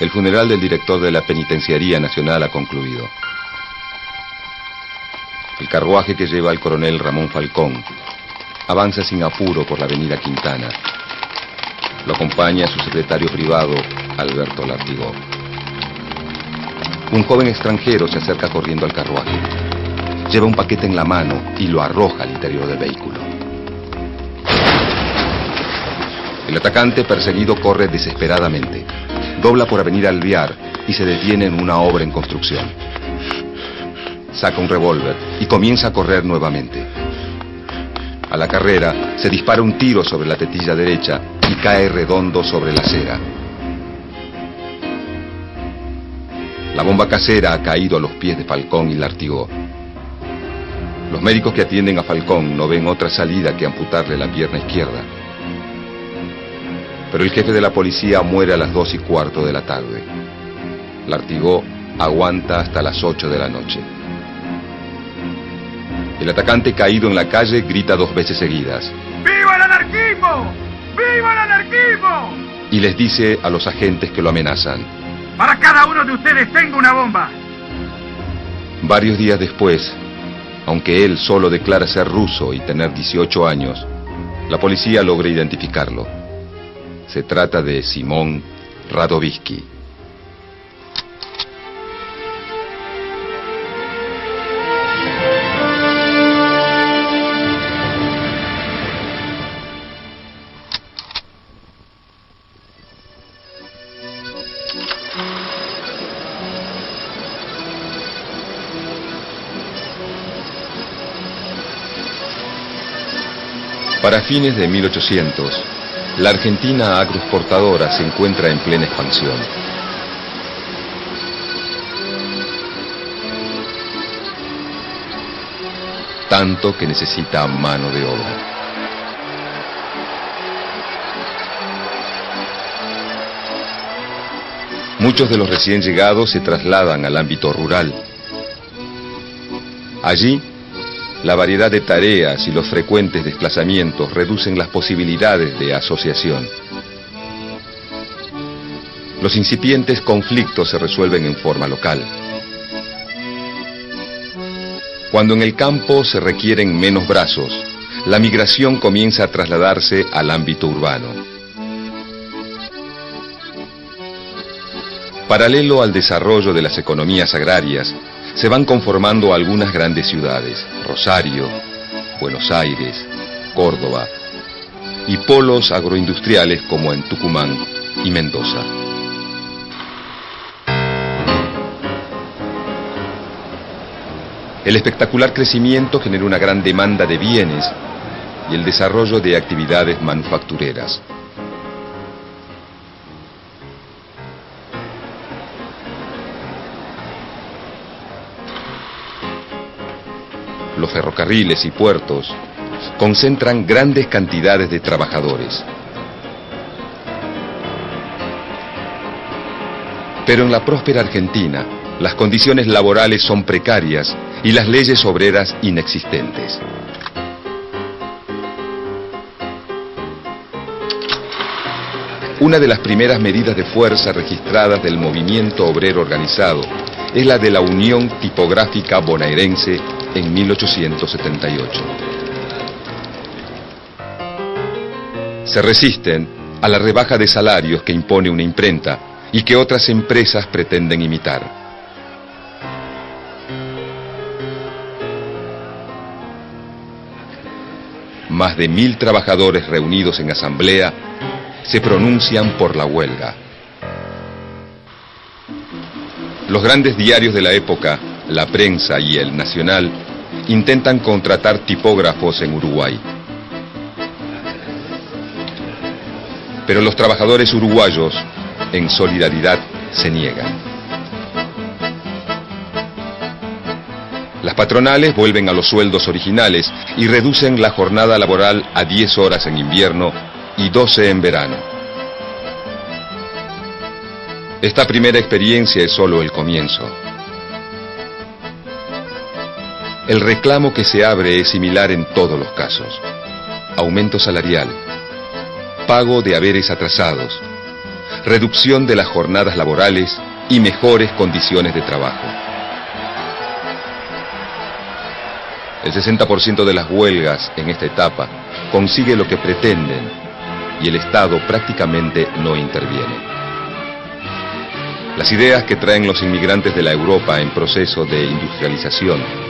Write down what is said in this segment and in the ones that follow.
El funeral del director de la Penitenciaría Nacional ha concluido. El carruaje que lleva al coronel Ramón Falcón avanza sin apuro por la avenida Quintana. Lo acompaña su secretario privado, Alberto Lartigó. Un joven extranjero se acerca corriendo al carruaje. Lleva un paquete en la mano y lo arroja al interior del vehículo. El atacante perseguido corre desesperadamente. Dobla por Avenida Alviar y se detiene en una obra en construcción. Saca un revólver y comienza a correr nuevamente. A la carrera se dispara un tiro sobre la tetilla derecha y cae redondo sobre la acera. La bomba casera ha caído a los pies de Falcón y Lartigó. Los médicos que atienden a Falcón no ven otra salida que amputarle la pierna izquierda. Pero el jefe de la policía muere a las dos y cuarto de la tarde. Lartigó aguanta hasta las ocho de la noche. El atacante caído en la calle grita dos veces seguidas. ¡Viva el anarquismo! ¡Viva el anarquismo! Y les dice a los agentes que lo amenazan. Para cada uno de ustedes tengo una bomba. Varios días después, aunque él solo declara ser ruso y tener 18 años, la policía logra identificarlo. Se trata de Simón Radovisky. Para fines de 1800, la Argentina agroexportadora se encuentra en plena expansión. Tanto que necesita mano de obra. Muchos de los recién llegados se trasladan al ámbito rural. Allí la variedad de tareas y los frecuentes desplazamientos reducen las posibilidades de asociación. Los incipientes conflictos se resuelven en forma local. Cuando en el campo se requieren menos brazos, la migración comienza a trasladarse al ámbito urbano. Paralelo al desarrollo de las economías agrarias, se van conformando algunas grandes ciudades, Rosario, Buenos Aires, Córdoba, y polos agroindustriales como en Tucumán y Mendoza. El espectacular crecimiento generó una gran demanda de bienes y el desarrollo de actividades manufactureras. Los ferrocarriles y puertos concentran grandes cantidades de trabajadores. Pero en la próspera Argentina, las condiciones laborales son precarias y las leyes obreras inexistentes. Una de las primeras medidas de fuerza registradas del movimiento obrero organizado es la de la Unión Tipográfica Bonaerense en 1878. Se resisten a la rebaja de salarios que impone una imprenta y que otras empresas pretenden imitar. Más de mil trabajadores reunidos en asamblea se pronuncian por la huelga. Los grandes diarios de la época, la prensa y el Nacional, intentan contratar tipógrafos en Uruguay. Pero los trabajadores uruguayos, en solidaridad, se niegan. Las patronales vuelven a los sueldos originales y reducen la jornada laboral a 10 horas en invierno y 12 en verano. Esta primera experiencia es solo el comienzo. El reclamo que se abre es similar en todos los casos. Aumento salarial, pago de haberes atrasados, reducción de las jornadas laborales y mejores condiciones de trabajo. El 60% de las huelgas en esta etapa consigue lo que pretenden y el Estado prácticamente no interviene. Las ideas que traen los inmigrantes de la Europa en proceso de industrialización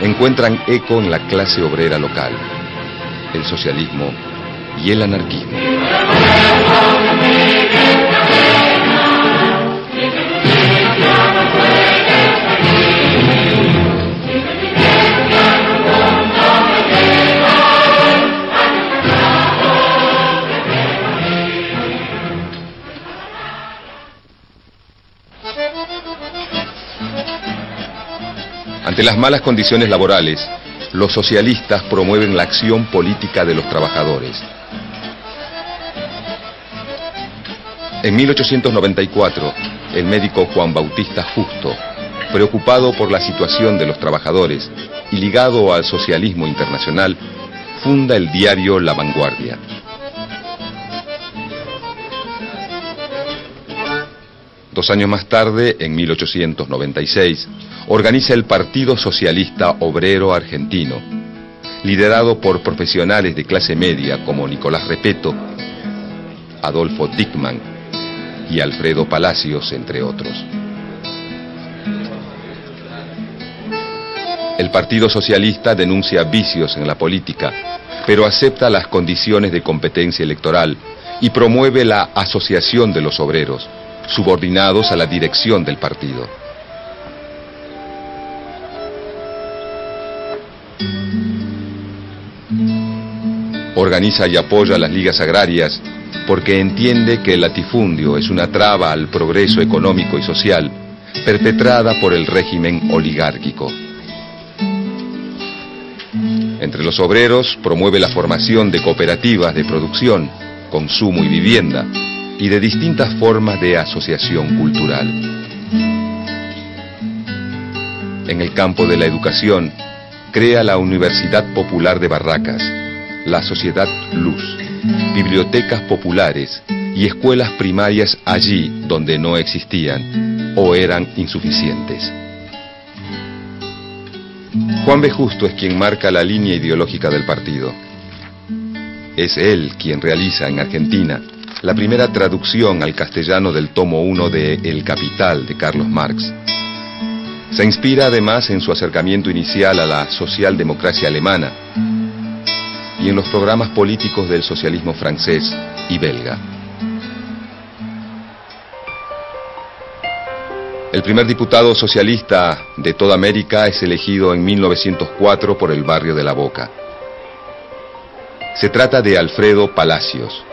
encuentran eco en la clase obrera local, el socialismo y el anarquismo. Ante las malas condiciones laborales, los socialistas promueven la acción política de los trabajadores. En 1894, el médico Juan Bautista Justo, preocupado por la situación de los trabajadores y ligado al socialismo internacional, funda el diario La Vanguardia. Dos años más tarde, en 1896, organiza el Partido Socialista Obrero Argentino, liderado por profesionales de clase media como Nicolás Repeto, Adolfo Dickman y Alfredo Palacios, entre otros. El Partido Socialista denuncia vicios en la política, pero acepta las condiciones de competencia electoral y promueve la asociación de los obreros, subordinados a la dirección del partido. Organiza y apoya las ligas agrarias porque entiende que el latifundio es una traba al progreso económico y social perpetrada por el régimen oligárquico. Entre los obreros promueve la formación de cooperativas de producción, consumo y vivienda y de distintas formas de asociación cultural. En el campo de la educación, crea la Universidad Popular de Barracas, la Sociedad Luz, bibliotecas populares y escuelas primarias allí donde no existían o eran insuficientes. Juan B. Justo es quien marca la línea ideológica del partido. Es él quien realiza en Argentina la primera traducción al castellano del tomo 1 de El Capital de Carlos Marx. Se inspira además en su acercamiento inicial a la socialdemocracia alemana y en los programas políticos del socialismo francés y belga. El primer diputado socialista de toda América es elegido en 1904 por el barrio de La Boca. Se trata de Alfredo Palacios,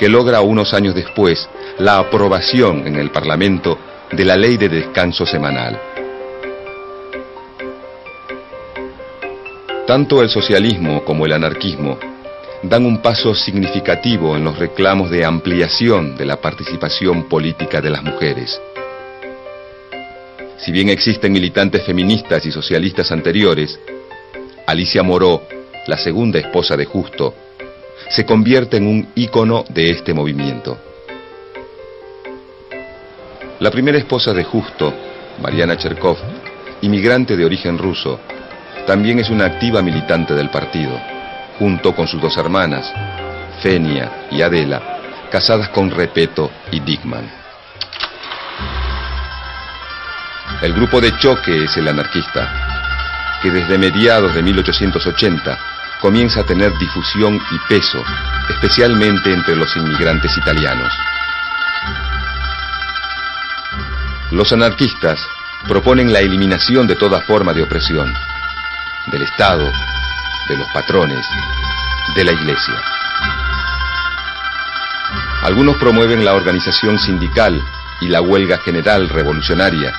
que logra unos años después la aprobación en el Parlamento de la ley de descanso semanal. Tanto el socialismo como el anarquismo dan un paso significativo en los reclamos de ampliación de la participación política de las mujeres. Si bien existen militantes feministas y socialistas anteriores, Alicia Moró, la segunda esposa de Justo, se convierte en un ícono de este movimiento. La primera esposa de Justo, Mariana Cherkov, inmigrante de origen ruso, también es una activa militante del partido, junto con sus dos hermanas, Fenia y Adela, casadas con Repeto y Dickman. El grupo de choque es el anarquista, que desde mediados de 1880 comienza a tener difusión y peso, especialmente entre los inmigrantes italianos. Los anarquistas proponen la eliminación de toda forma de opresión, del Estado, de los patrones, de la Iglesia. Algunos promueven la organización sindical y la huelga general revolucionaria,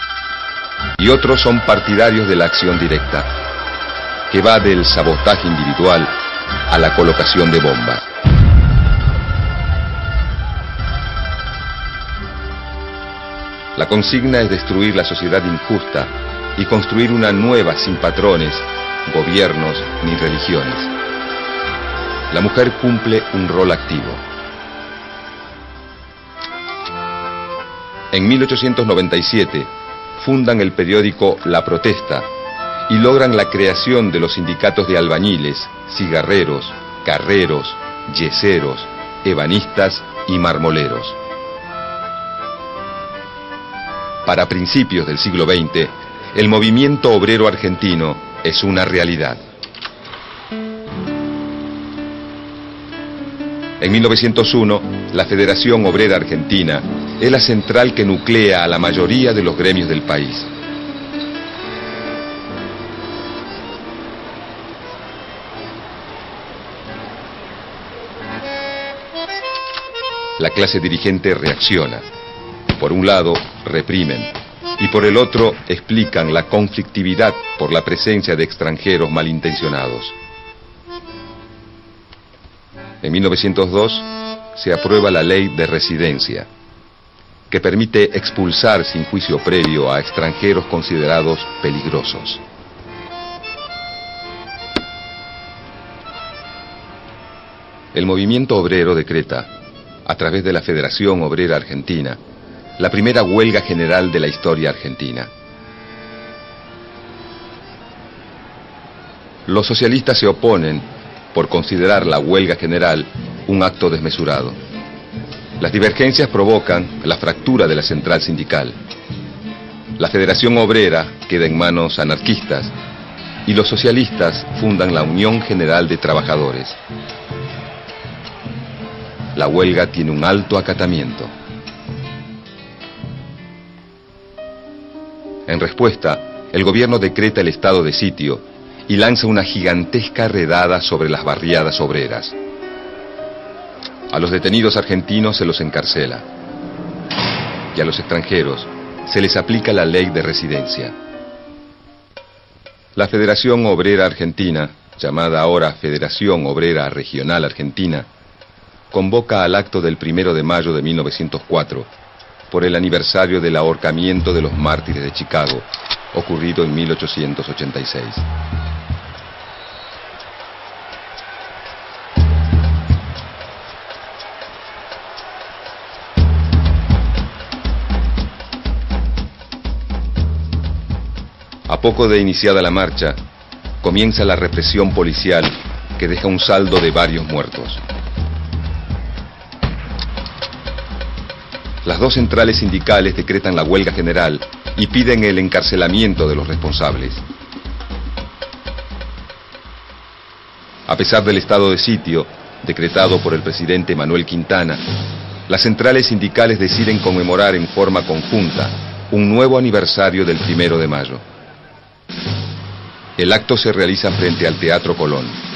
y otros son partidarios de la acción directa que va del sabotaje individual a la colocación de bombas. La consigna es destruir la sociedad injusta y construir una nueva sin patrones, gobiernos ni religiones. La mujer cumple un rol activo. En 1897 fundan el periódico La Protesta y logran la creación de los sindicatos de albañiles, cigarreros, carreros, yeseros, ebanistas y marmoleros. Para principios del siglo XX, el movimiento obrero argentino es una realidad. En 1901, la Federación Obrera Argentina es la central que nuclea a la mayoría de los gremios del país. La clase dirigente reacciona. Por un lado, reprimen y por el otro explican la conflictividad por la presencia de extranjeros malintencionados. En 1902 se aprueba la ley de residencia, que permite expulsar sin juicio previo a extranjeros considerados peligrosos. El movimiento obrero decreta, a través de la Federación Obrera Argentina, la primera huelga general de la historia argentina. Los socialistas se oponen por considerar la huelga general un acto desmesurado. Las divergencias provocan la fractura de la central sindical. La Federación Obrera queda en manos anarquistas y los socialistas fundan la Unión General de Trabajadores. La huelga tiene un alto acatamiento. En respuesta, el gobierno decreta el estado de sitio y lanza una gigantesca redada sobre las barriadas obreras. A los detenidos argentinos se los encarcela y a los extranjeros se les aplica la ley de residencia. La Federación Obrera Argentina, llamada ahora Federación Obrera Regional Argentina, convoca al acto del primero de mayo de 1904 por el aniversario del ahorcamiento de los mártires de Chicago, ocurrido en 1886. A poco de iniciada la marcha, comienza la represión policial que deja un saldo de varios muertos. Las dos centrales sindicales decretan la huelga general y piden el encarcelamiento de los responsables. A pesar del estado de sitio decretado por el presidente Manuel Quintana, las centrales sindicales deciden conmemorar en forma conjunta un nuevo aniversario del primero de mayo. El acto se realiza frente al Teatro Colón.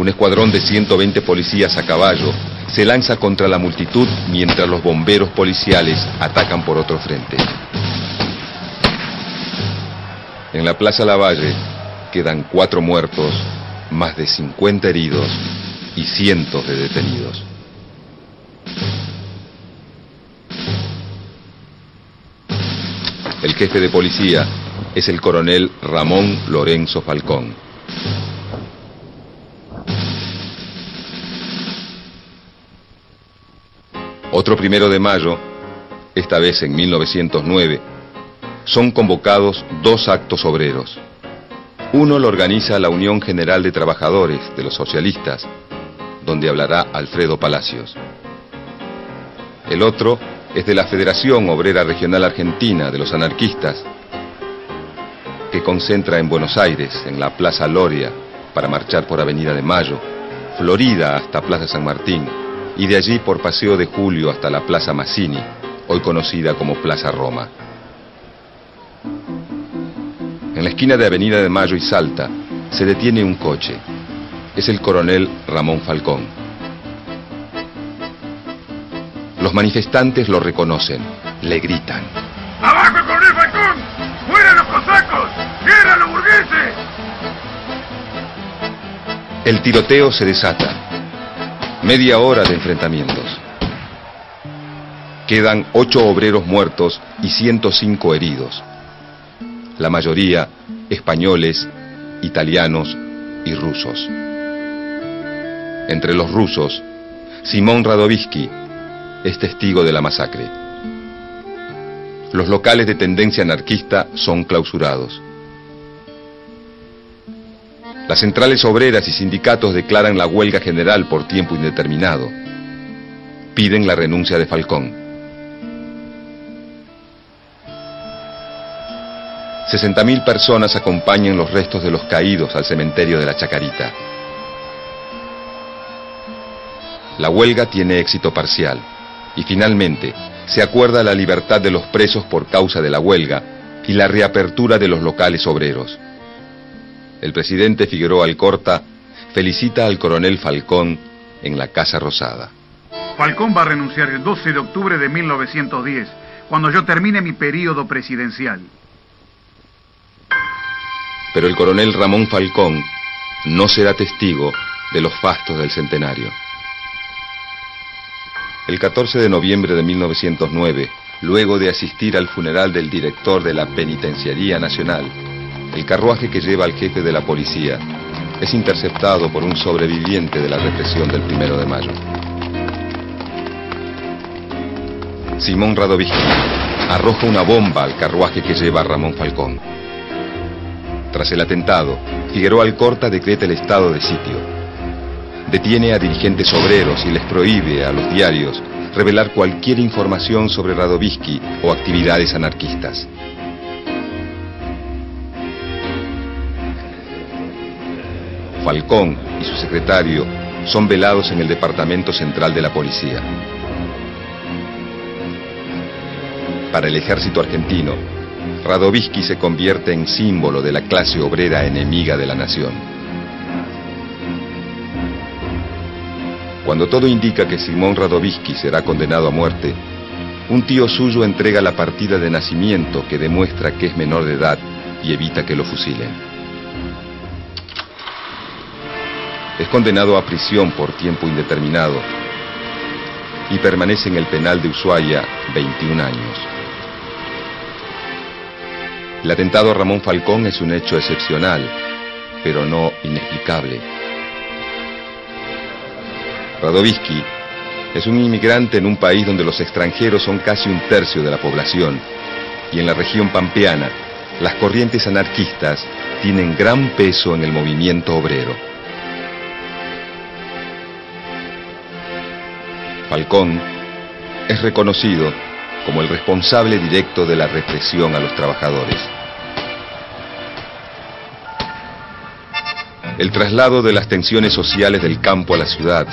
Un escuadrón de 120 policías a caballo se lanza contra la multitud mientras los bomberos policiales atacan por otro frente. En la Plaza Lavalle quedan cuatro muertos, más de 50 heridos y cientos de detenidos. El jefe de policía es el coronel Ramón Lorenzo Falcón. Otro primero de mayo, esta vez en 1909, son convocados dos actos obreros. Uno lo organiza la Unión General de Trabajadores de los Socialistas, donde hablará Alfredo Palacios. El otro es de la Federación Obrera Regional Argentina de los Anarquistas, que concentra en Buenos Aires, en la Plaza Loria, para marchar por Avenida de Mayo, Florida hasta Plaza San Martín, y de allí por Paseo de Julio hasta la Plaza Mazzini, hoy conocida como Plaza Roma. En la esquina de Avenida de Mayo y Salta se detiene un coche. Es el coronel Ramón Falcón. Los manifestantes lo reconocen, le gritan. ¡Abajo el coronel Falcón! ¡Fuera los cosacos! ¡Guerra a los burgueses! El tiroteo se desata. Media hora de enfrentamientos. Quedan ocho obreros muertos y 105 heridos. La mayoría españoles, italianos y rusos. Entre los rusos, Simón Radovisky es testigo de la masacre. Los locales de tendencia anarquista son clausurados. Las centrales obreras y sindicatos declaran la huelga general por tiempo indeterminado. Piden la renuncia de Falcón. 60.000 personas acompañan los restos de los caídos al cementerio de la Chacarita. La huelga tiene éxito parcial y finalmente se acuerda la libertad de los presos por causa de la huelga y la reapertura de los locales obreros. El presidente Figueroa Alcorta felicita al coronel Falcón en la Casa Rosada. Falcón va a renunciar el 12 de octubre de 1910, cuando yo termine mi periodo presidencial. Pero el coronel Ramón Falcón no será testigo de los fastos del centenario. El 14 de noviembre de 1909, luego de asistir al funeral del director de la Penitenciaría Nacional, el carruaje que lleva al jefe de la policía es interceptado por un sobreviviente de la represión del primero de mayo. Simón Radovisky arroja una bomba al carruaje que lleva Ramón Falcón. Tras el atentado, Figueroa Alcorta decreta el estado de sitio detiene a dirigentes obreros y les prohíbe a los diarios revelar cualquier información sobre Radovisky o actividades anarquistas. Falcón y su secretario son velados en el Departamento Central de la Policía. Para el ejército argentino, Radovisky se convierte en símbolo de la clase obrera enemiga de la nación. Cuando todo indica que Simón Radovisky será condenado a muerte, un tío suyo entrega la partida de nacimiento que demuestra que es menor de edad y evita que lo fusilen. Es condenado a prisión por tiempo indeterminado y permanece en el penal de Ushuaia 21 años. El atentado a Ramón Falcón es un hecho excepcional, pero no inexplicable. Radovisky es un inmigrante en un país donde los extranjeros son casi un tercio de la población y en la región pampeana las corrientes anarquistas tienen gran peso en el movimiento obrero. Falcón es reconocido como el responsable directo de la represión a los trabajadores. El traslado de las tensiones sociales del campo a la ciudad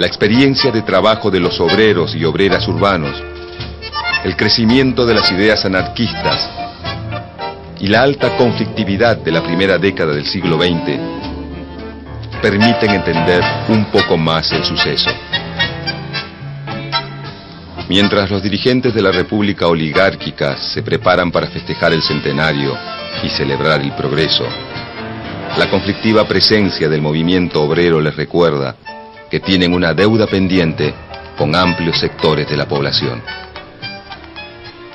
la experiencia de trabajo de los obreros y obreras urbanos, el crecimiento de las ideas anarquistas y la alta conflictividad de la primera década del siglo XX permiten entender un poco más el suceso. Mientras los dirigentes de la República oligárquica se preparan para festejar el centenario y celebrar el progreso, la conflictiva presencia del movimiento obrero les recuerda que tienen una deuda pendiente con amplios sectores de la población.